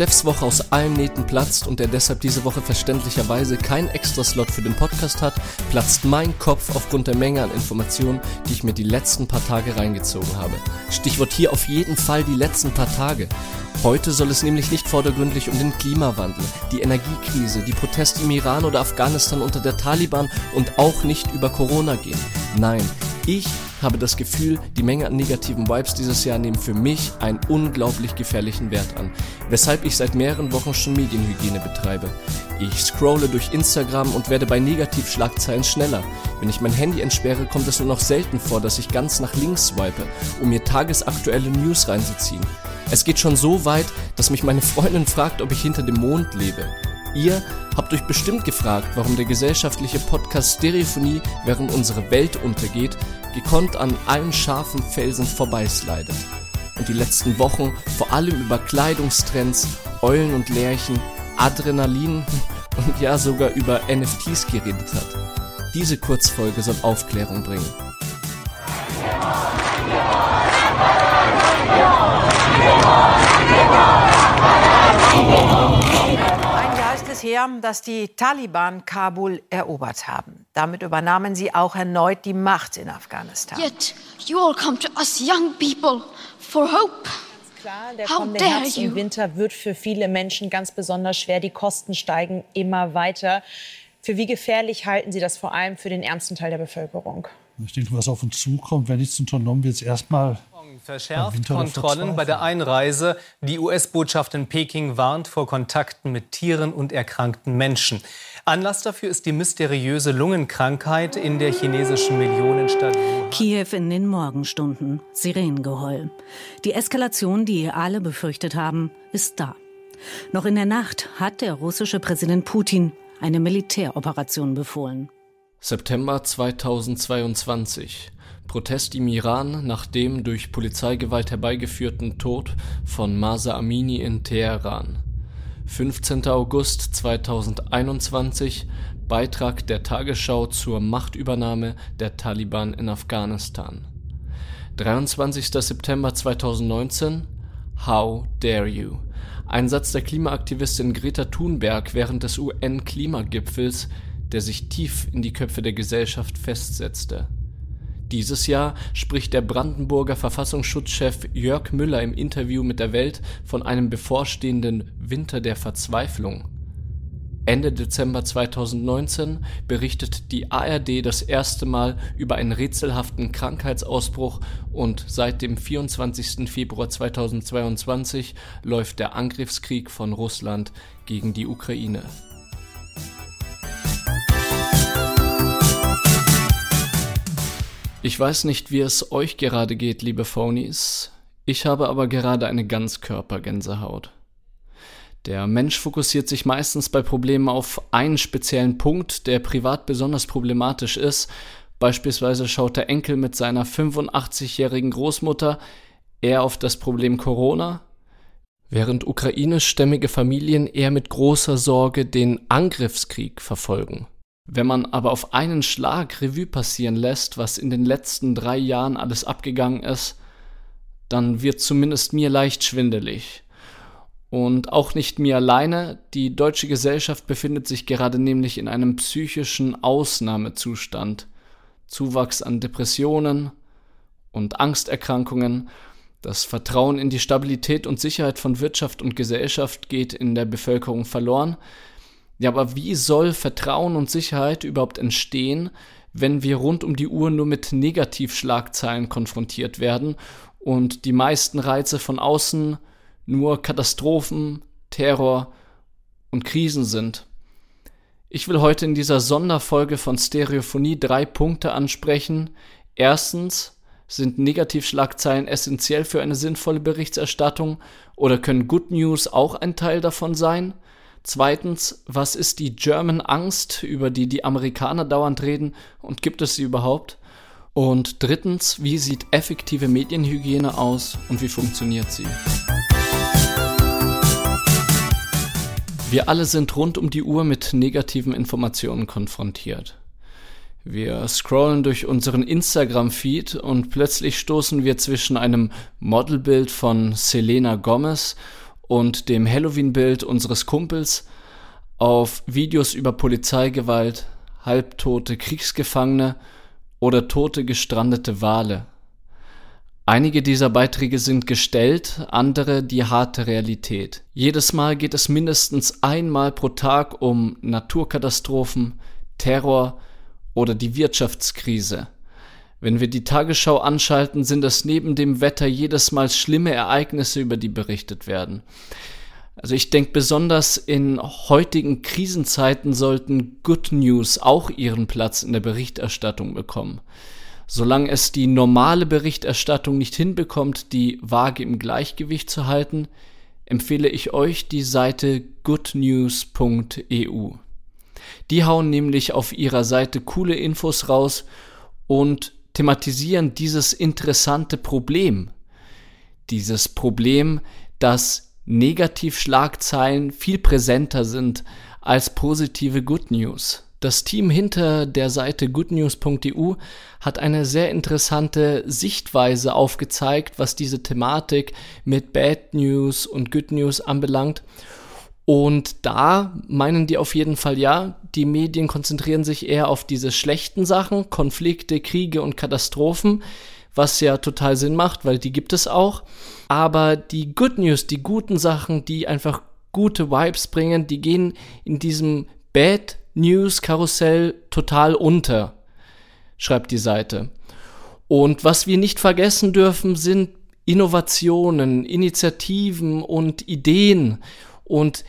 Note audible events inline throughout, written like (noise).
Steffs Woche aus allen Nähten platzt und er deshalb diese Woche verständlicherweise keinen Extra-Slot für den Podcast hat, platzt mein Kopf aufgrund der Menge an Informationen, die ich mir die letzten paar Tage reingezogen habe. Stichwort hier auf jeden Fall die letzten paar Tage. Heute soll es nämlich nicht vordergründlich um den Klimawandel, die Energiekrise, die Proteste im Iran oder Afghanistan unter der Taliban und auch nicht über Corona gehen. Nein, ich habe das Gefühl, die Menge an negativen Vibes dieses Jahr nehmen für mich einen unglaublich gefährlichen Wert an, weshalb ich seit mehreren Wochen schon Medienhygiene betreibe. Ich scrolle durch Instagram und werde bei Negativschlagzeilen schneller. Wenn ich mein Handy entsperre, kommt es nur noch selten vor, dass ich ganz nach links swipe, um mir tagesaktuelle News reinzuziehen. Es geht schon so weit, dass mich meine Freundin fragt, ob ich hinter dem Mond lebe. Ihr habt euch bestimmt gefragt, warum der gesellschaftliche Podcast Stereophonie, während unsere Welt untergeht, gekonnt an allen scharfen Felsen vorbeislidet. Und die letzten Wochen vor allem über Kleidungstrends, Eulen und Lärchen, Adrenalin (laughs) und ja sogar über NFTs geredet hat. Diese Kurzfolge soll Aufklärung bringen. es her, dass die Taliban Kabul erobert haben. Damit übernahmen sie auch erneut die Macht in Afghanistan. Yet you all come to us young people for hope. Klar, der kommende Herbst und Winter wird für viele Menschen ganz besonders schwer. Die Kosten steigen immer weiter. Für wie gefährlich halten Sie das vor allem für den ärmsten Teil der Bevölkerung? Ich denke, was auf uns zukommt, wenn nichts unternommen wird, erstmal verschärft Kontrollen bei der Einreise. Die US-Botschaft in Peking warnt vor Kontakten mit Tieren und erkrankten Menschen. Anlass dafür ist die mysteriöse Lungenkrankheit in der chinesischen Millionenstadt Wuhan. Kiew in den Morgenstunden. Sirenengeheul. Die Eskalation, die alle befürchtet haben, ist da. Noch in der Nacht hat der russische Präsident Putin eine Militäroperation befohlen. September 2022. Protest im Iran nach dem durch Polizeigewalt herbeigeführten Tod von Masa Amini in Teheran. 15. August 2021 Beitrag der Tagesschau zur Machtübernahme der Taliban in Afghanistan. 23. September 2019 How dare you? Ein Satz der Klimaaktivistin Greta Thunberg während des UN-Klimagipfels, der sich tief in die Köpfe der Gesellschaft festsetzte. Dieses Jahr spricht der Brandenburger Verfassungsschutzchef Jörg Müller im Interview mit der Welt von einem bevorstehenden Winter der Verzweiflung. Ende Dezember 2019 berichtet die ARD das erste Mal über einen rätselhaften Krankheitsausbruch und seit dem 24. Februar 2022 läuft der Angriffskrieg von Russland gegen die Ukraine. Ich weiß nicht, wie es euch gerade geht, liebe Phonies. Ich habe aber gerade eine Ganzkörpergänsehaut. Der Mensch fokussiert sich meistens bei Problemen auf einen speziellen Punkt, der privat besonders problematisch ist. Beispielsweise schaut der Enkel mit seiner 85-jährigen Großmutter eher auf das Problem Corona, während ukrainischstämmige Familien eher mit großer Sorge den Angriffskrieg verfolgen. Wenn man aber auf einen Schlag Revue passieren lässt, was in den letzten drei Jahren alles abgegangen ist, dann wird zumindest mir leicht schwindelig. Und auch nicht mir alleine, die deutsche Gesellschaft befindet sich gerade nämlich in einem psychischen Ausnahmezustand. Zuwachs an Depressionen und Angsterkrankungen, das Vertrauen in die Stabilität und Sicherheit von Wirtschaft und Gesellschaft geht in der Bevölkerung verloren, ja, aber wie soll Vertrauen und Sicherheit überhaupt entstehen, wenn wir rund um die Uhr nur mit Negativschlagzeilen konfrontiert werden und die meisten Reize von außen nur Katastrophen, Terror und Krisen sind? Ich will heute in dieser Sonderfolge von Stereophonie drei Punkte ansprechen. Erstens, sind Negativschlagzeilen essentiell für eine sinnvolle Berichterstattung oder können Good News auch ein Teil davon sein? Zweitens, was ist die German Angst, über die die Amerikaner dauernd reden und gibt es sie überhaupt? Und drittens, wie sieht effektive Medienhygiene aus und wie funktioniert sie? Wir alle sind rund um die Uhr mit negativen Informationen konfrontiert. Wir scrollen durch unseren Instagram-Feed und plötzlich stoßen wir zwischen einem Modelbild von Selena Gomez und dem Halloween-Bild unseres Kumpels auf Videos über Polizeigewalt, halbtote Kriegsgefangene oder tote gestrandete Wale. Einige dieser Beiträge sind gestellt, andere die harte Realität. Jedes Mal geht es mindestens einmal pro Tag um Naturkatastrophen, Terror oder die Wirtschaftskrise. Wenn wir die Tagesschau anschalten, sind es neben dem Wetter jedes Mal schlimme Ereignisse, über die berichtet werden. Also ich denke, besonders in heutigen Krisenzeiten sollten Good News auch ihren Platz in der Berichterstattung bekommen. Solange es die normale Berichterstattung nicht hinbekommt, die Waage im Gleichgewicht zu halten, empfehle ich euch die Seite goodnews.eu. Die hauen nämlich auf ihrer Seite coole Infos raus und thematisieren dieses interessante Problem. Dieses Problem, dass Negativschlagzeilen viel präsenter sind als positive Good News. Das Team hinter der Seite goodnews.eu hat eine sehr interessante Sichtweise aufgezeigt, was diese Thematik mit Bad News und Good News anbelangt. Und da meinen die auf jeden Fall ja, die Medien konzentrieren sich eher auf diese schlechten Sachen, Konflikte, Kriege und Katastrophen, was ja total Sinn macht, weil die gibt es auch. Aber die Good News, die guten Sachen, die einfach gute Vibes bringen, die gehen in diesem Bad News Karussell total unter, schreibt die Seite. Und was wir nicht vergessen dürfen, sind Innovationen, Initiativen und Ideen. Und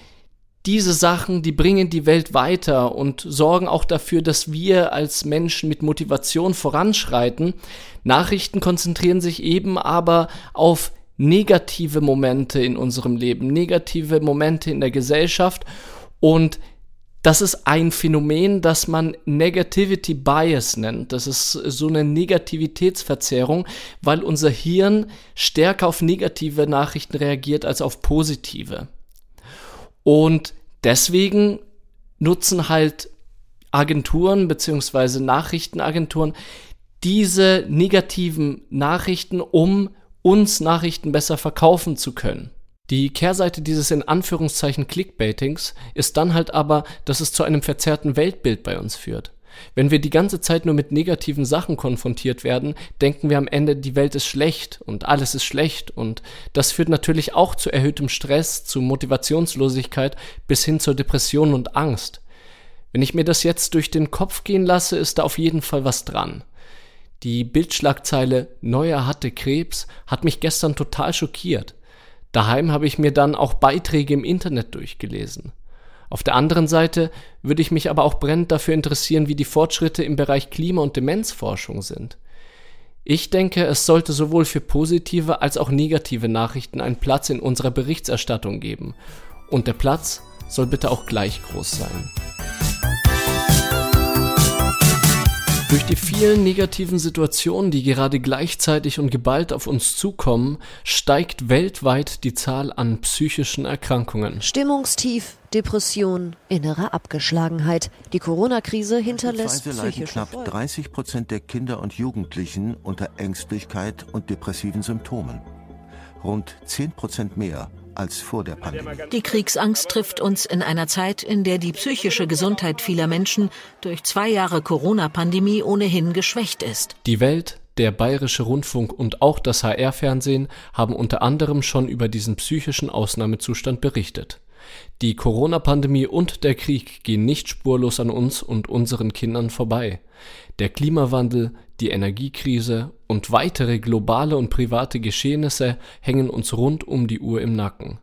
diese Sachen, die bringen die Welt weiter und sorgen auch dafür, dass wir als Menschen mit Motivation voranschreiten. Nachrichten konzentrieren sich eben aber auf negative Momente in unserem Leben, negative Momente in der Gesellschaft und das ist ein Phänomen, das man Negativity Bias nennt. Das ist so eine Negativitätsverzerrung, weil unser Hirn stärker auf negative Nachrichten reagiert als auf positive. Und deswegen nutzen halt Agenturen beziehungsweise Nachrichtenagenturen diese negativen Nachrichten, um uns Nachrichten besser verkaufen zu können. Die Kehrseite dieses in Anführungszeichen Clickbaitings ist dann halt aber, dass es zu einem verzerrten Weltbild bei uns führt. Wenn wir die ganze Zeit nur mit negativen Sachen konfrontiert werden, denken wir am Ende, die Welt ist schlecht und alles ist schlecht und das führt natürlich auch zu erhöhtem Stress, zu Motivationslosigkeit bis hin zur Depression und Angst. Wenn ich mir das jetzt durch den Kopf gehen lasse, ist da auf jeden Fall was dran. Die Bildschlagzeile Neuer hatte Krebs hat mich gestern total schockiert. Daheim habe ich mir dann auch Beiträge im Internet durchgelesen. Auf der anderen Seite würde ich mich aber auch brennend dafür interessieren, wie die Fortschritte im Bereich Klima- und Demenzforschung sind. Ich denke, es sollte sowohl für positive als auch negative Nachrichten einen Platz in unserer Berichterstattung geben. Und der Platz soll bitte auch gleich groß sein. Durch die vielen negativen Situationen, die gerade gleichzeitig und geballt auf uns zukommen, steigt weltweit die Zahl an psychischen Erkrankungen. Stimmungstief, Depression, innere Abgeschlagenheit. Die Corona-Krise hinterlässt leiden knapp 30 Prozent der Kinder und Jugendlichen unter Ängstlichkeit und depressiven Symptomen. Rund 10 Prozent mehr als vor der Pandemie. Die Kriegsangst trifft uns in einer Zeit, in der die psychische Gesundheit vieler Menschen durch zwei Jahre Corona-Pandemie ohnehin geschwächt ist. Die Welt, der Bayerische Rundfunk und auch das HR-Fernsehen haben unter anderem schon über diesen psychischen Ausnahmezustand berichtet. Die Corona-Pandemie und der Krieg gehen nicht spurlos an uns und unseren Kindern vorbei. Der Klimawandel, die Energiekrise und weitere globale und private Geschehnisse hängen uns rund um die Uhr im Nacken.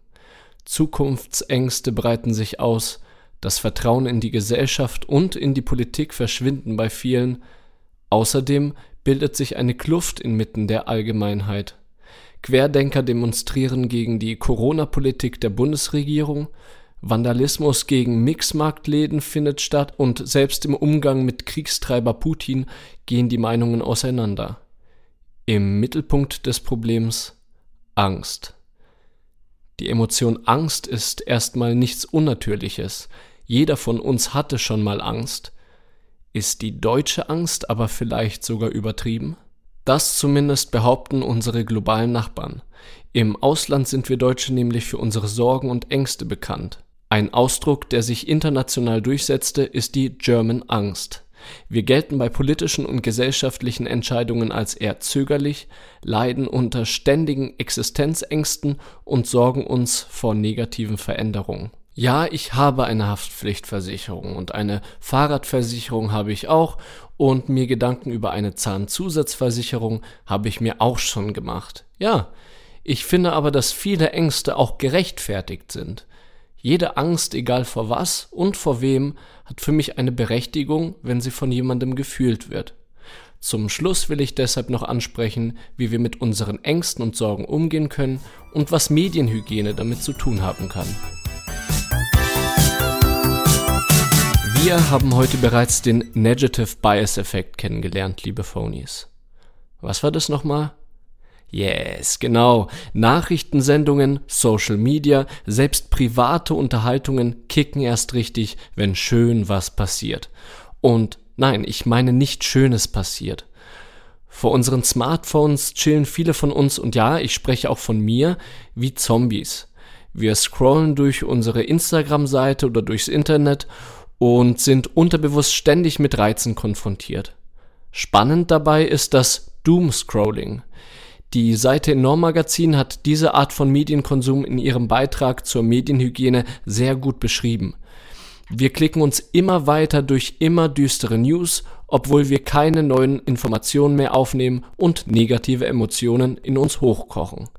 Zukunftsängste breiten sich aus, das Vertrauen in die Gesellschaft und in die Politik verschwinden bei vielen. Außerdem bildet sich eine Kluft inmitten der Allgemeinheit. Querdenker demonstrieren gegen die Corona-Politik der Bundesregierung, Vandalismus gegen Mixmarktläden findet statt und selbst im Umgang mit Kriegstreiber Putin gehen die Meinungen auseinander. Im Mittelpunkt des Problems Angst. Die Emotion Angst ist erstmal nichts Unnatürliches. Jeder von uns hatte schon mal Angst. Ist die deutsche Angst aber vielleicht sogar übertrieben? Das zumindest behaupten unsere globalen Nachbarn. Im Ausland sind wir Deutsche nämlich für unsere Sorgen und Ängste bekannt. Ein Ausdruck, der sich international durchsetzte, ist die German Angst. Wir gelten bei politischen und gesellschaftlichen Entscheidungen als eher zögerlich, leiden unter ständigen Existenzängsten und sorgen uns vor negativen Veränderungen. Ja, ich habe eine Haftpflichtversicherung und eine Fahrradversicherung habe ich auch und mir Gedanken über eine Zahnzusatzversicherung habe ich mir auch schon gemacht. Ja, ich finde aber, dass viele Ängste auch gerechtfertigt sind. Jede Angst, egal vor was und vor wem, hat für mich eine Berechtigung, wenn sie von jemandem gefühlt wird. Zum Schluss will ich deshalb noch ansprechen, wie wir mit unseren Ängsten und Sorgen umgehen können und was Medienhygiene damit zu tun haben kann. Wir haben heute bereits den Negative Bias Effekt kennengelernt, liebe Phonies. Was war das nochmal? Yes, genau. Nachrichtensendungen, Social Media, selbst private Unterhaltungen kicken erst richtig, wenn schön was passiert. Und nein, ich meine nicht Schönes passiert. Vor unseren Smartphones chillen viele von uns, und ja, ich spreche auch von mir, wie Zombies. Wir scrollen durch unsere Instagram-Seite oder durchs Internet und sind unterbewusst ständig mit Reizen konfrontiert. Spannend dabei ist das Doom-Scrolling. Die Seite Enorm Magazin hat diese Art von Medienkonsum in ihrem Beitrag zur Medienhygiene sehr gut beschrieben. Wir klicken uns immer weiter durch immer düstere News, obwohl wir keine neuen Informationen mehr aufnehmen und negative Emotionen in uns hochkochen.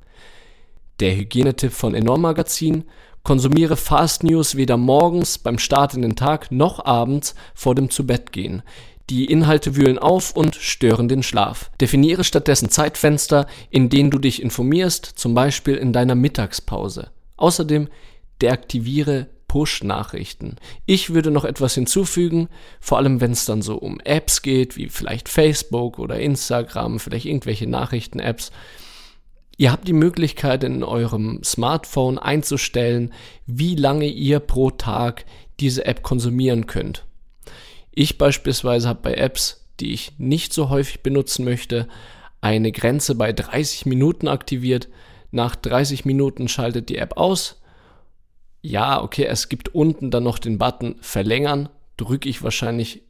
Der Hygienetipp von Enorm Magazin Konsumiere Fast News weder morgens beim Start in den Tag noch abends vor dem Zubettgehen. Die Inhalte wühlen auf und stören den Schlaf. Definiere stattdessen Zeitfenster, in denen du dich informierst, zum Beispiel in deiner Mittagspause. Außerdem deaktiviere Push-Nachrichten. Ich würde noch etwas hinzufügen, vor allem wenn es dann so um Apps geht, wie vielleicht Facebook oder Instagram, vielleicht irgendwelche Nachrichten-Apps. Ihr habt die Möglichkeit in eurem Smartphone einzustellen, wie lange ihr pro Tag diese App konsumieren könnt. Ich beispielsweise habe bei Apps, die ich nicht so häufig benutzen möchte, eine Grenze bei 30 Minuten aktiviert. Nach 30 Minuten schaltet die App aus. Ja, okay, es gibt unten dann noch den Button verlängern. Drücke ich wahrscheinlich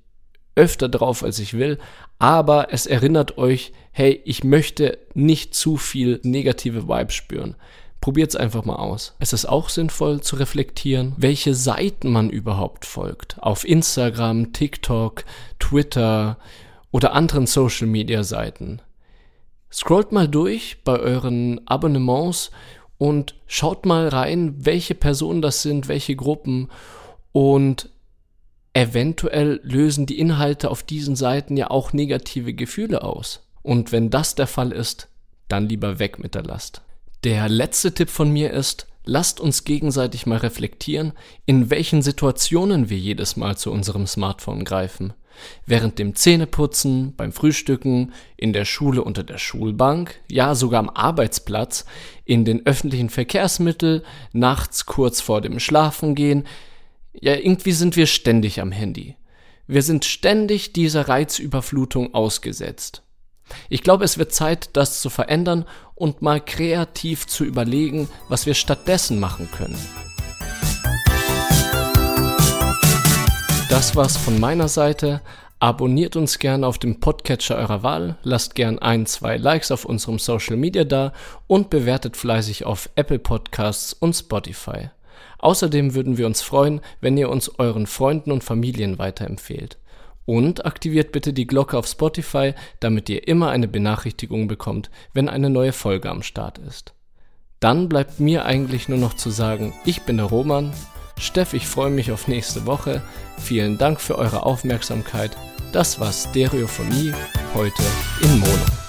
öfter drauf, als ich will. Aber es erinnert euch, hey, ich möchte nicht zu viel negative Vibes spüren. Probiert es einfach mal aus. Es ist auch sinnvoll zu reflektieren, welche Seiten man überhaupt folgt. Auf Instagram, TikTok, Twitter oder anderen Social Media Seiten. Scrollt mal durch bei euren Abonnements und schaut mal rein, welche Personen das sind, welche Gruppen und eventuell lösen die Inhalte auf diesen Seiten ja auch negative Gefühle aus. Und wenn das der Fall ist, dann lieber weg mit der Last. Der letzte Tipp von mir ist, lasst uns gegenseitig mal reflektieren, in welchen Situationen wir jedes Mal zu unserem Smartphone greifen. Während dem Zähneputzen, beim Frühstücken, in der Schule unter der Schulbank, ja sogar am Arbeitsplatz, in den öffentlichen Verkehrsmitteln, nachts kurz vor dem Schlafengehen. Ja, irgendwie sind wir ständig am Handy. Wir sind ständig dieser Reizüberflutung ausgesetzt. Ich glaube, es wird Zeit, das zu verändern und mal kreativ zu überlegen, was wir stattdessen machen können. Das war's von meiner Seite. Abonniert uns gerne auf dem Podcatcher eurer Wahl, lasst gern ein, zwei Likes auf unserem Social Media da und bewertet fleißig auf Apple Podcasts und Spotify. Außerdem würden wir uns freuen, wenn ihr uns euren Freunden und Familien weiterempfehlt. Und aktiviert bitte die Glocke auf Spotify, damit ihr immer eine Benachrichtigung bekommt, wenn eine neue Folge am Start ist. Dann bleibt mir eigentlich nur noch zu sagen, ich bin der Roman. Steff, ich freue mich auf nächste Woche. Vielen Dank für eure Aufmerksamkeit. Das war Stereophonie heute in Mono.